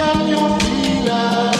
Paris to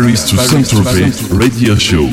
Paris to Saint-Tropez Radio Show.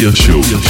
Saint-Tropez Radio Show.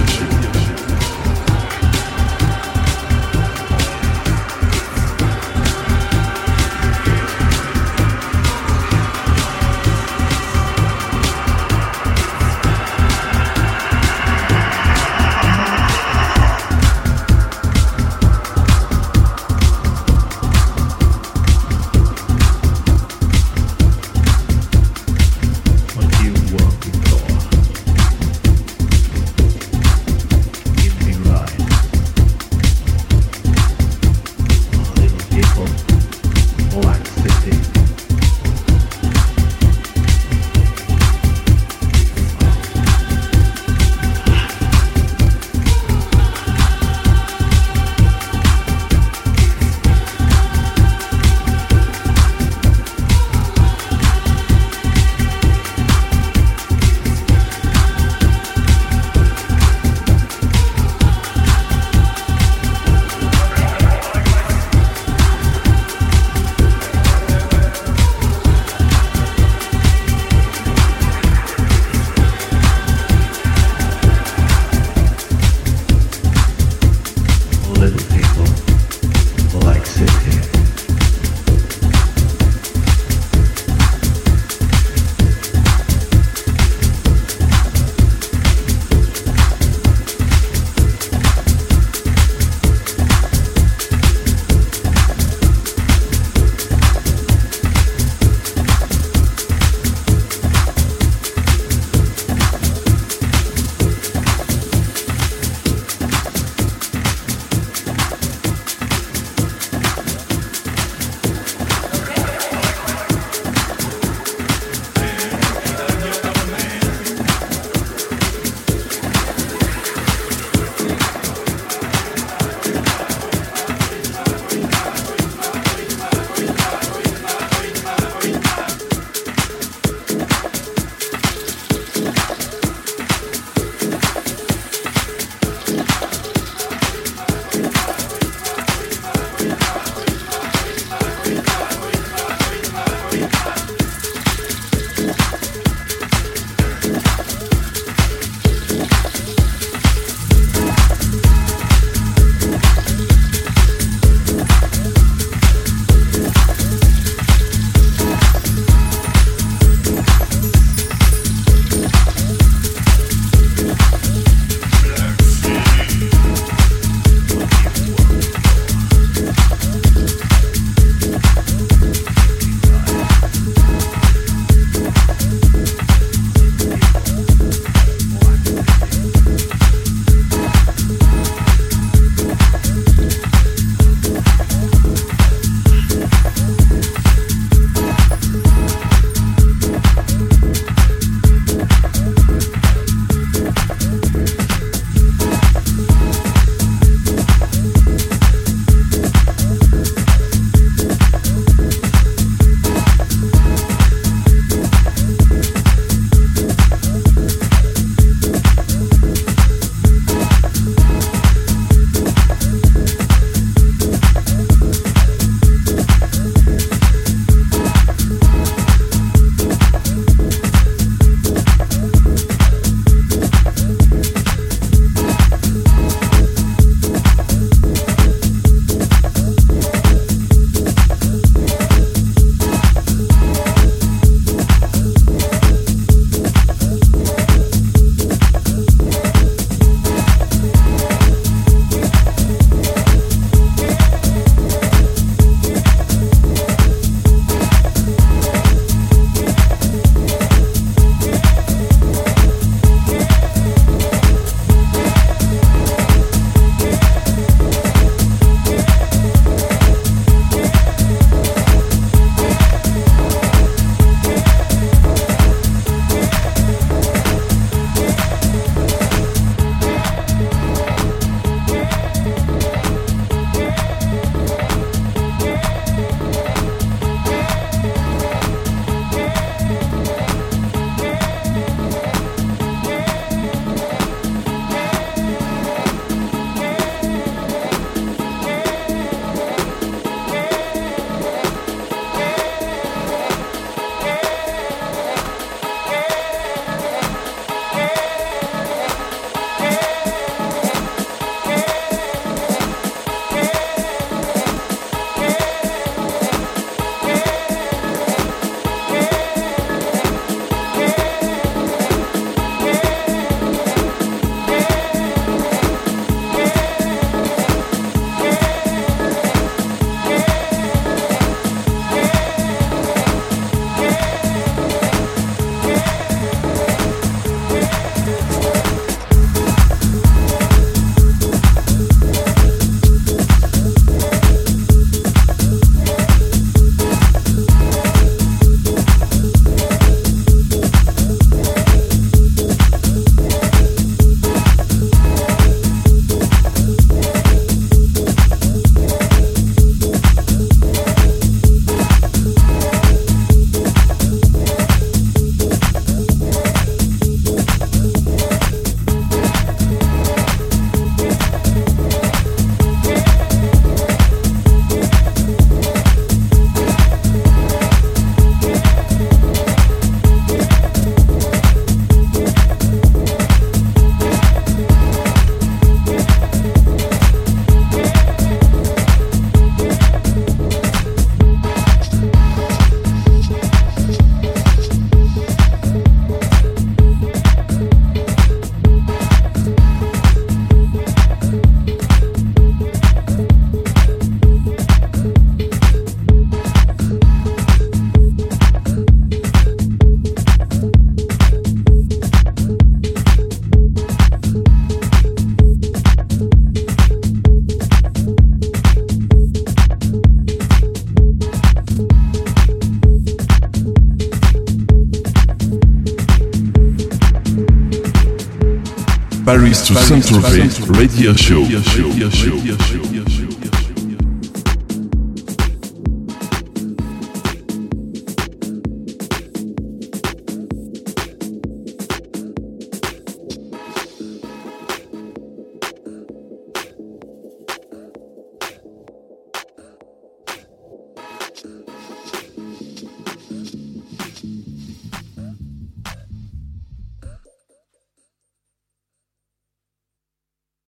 Paris to Saint-Tropez Radio Show.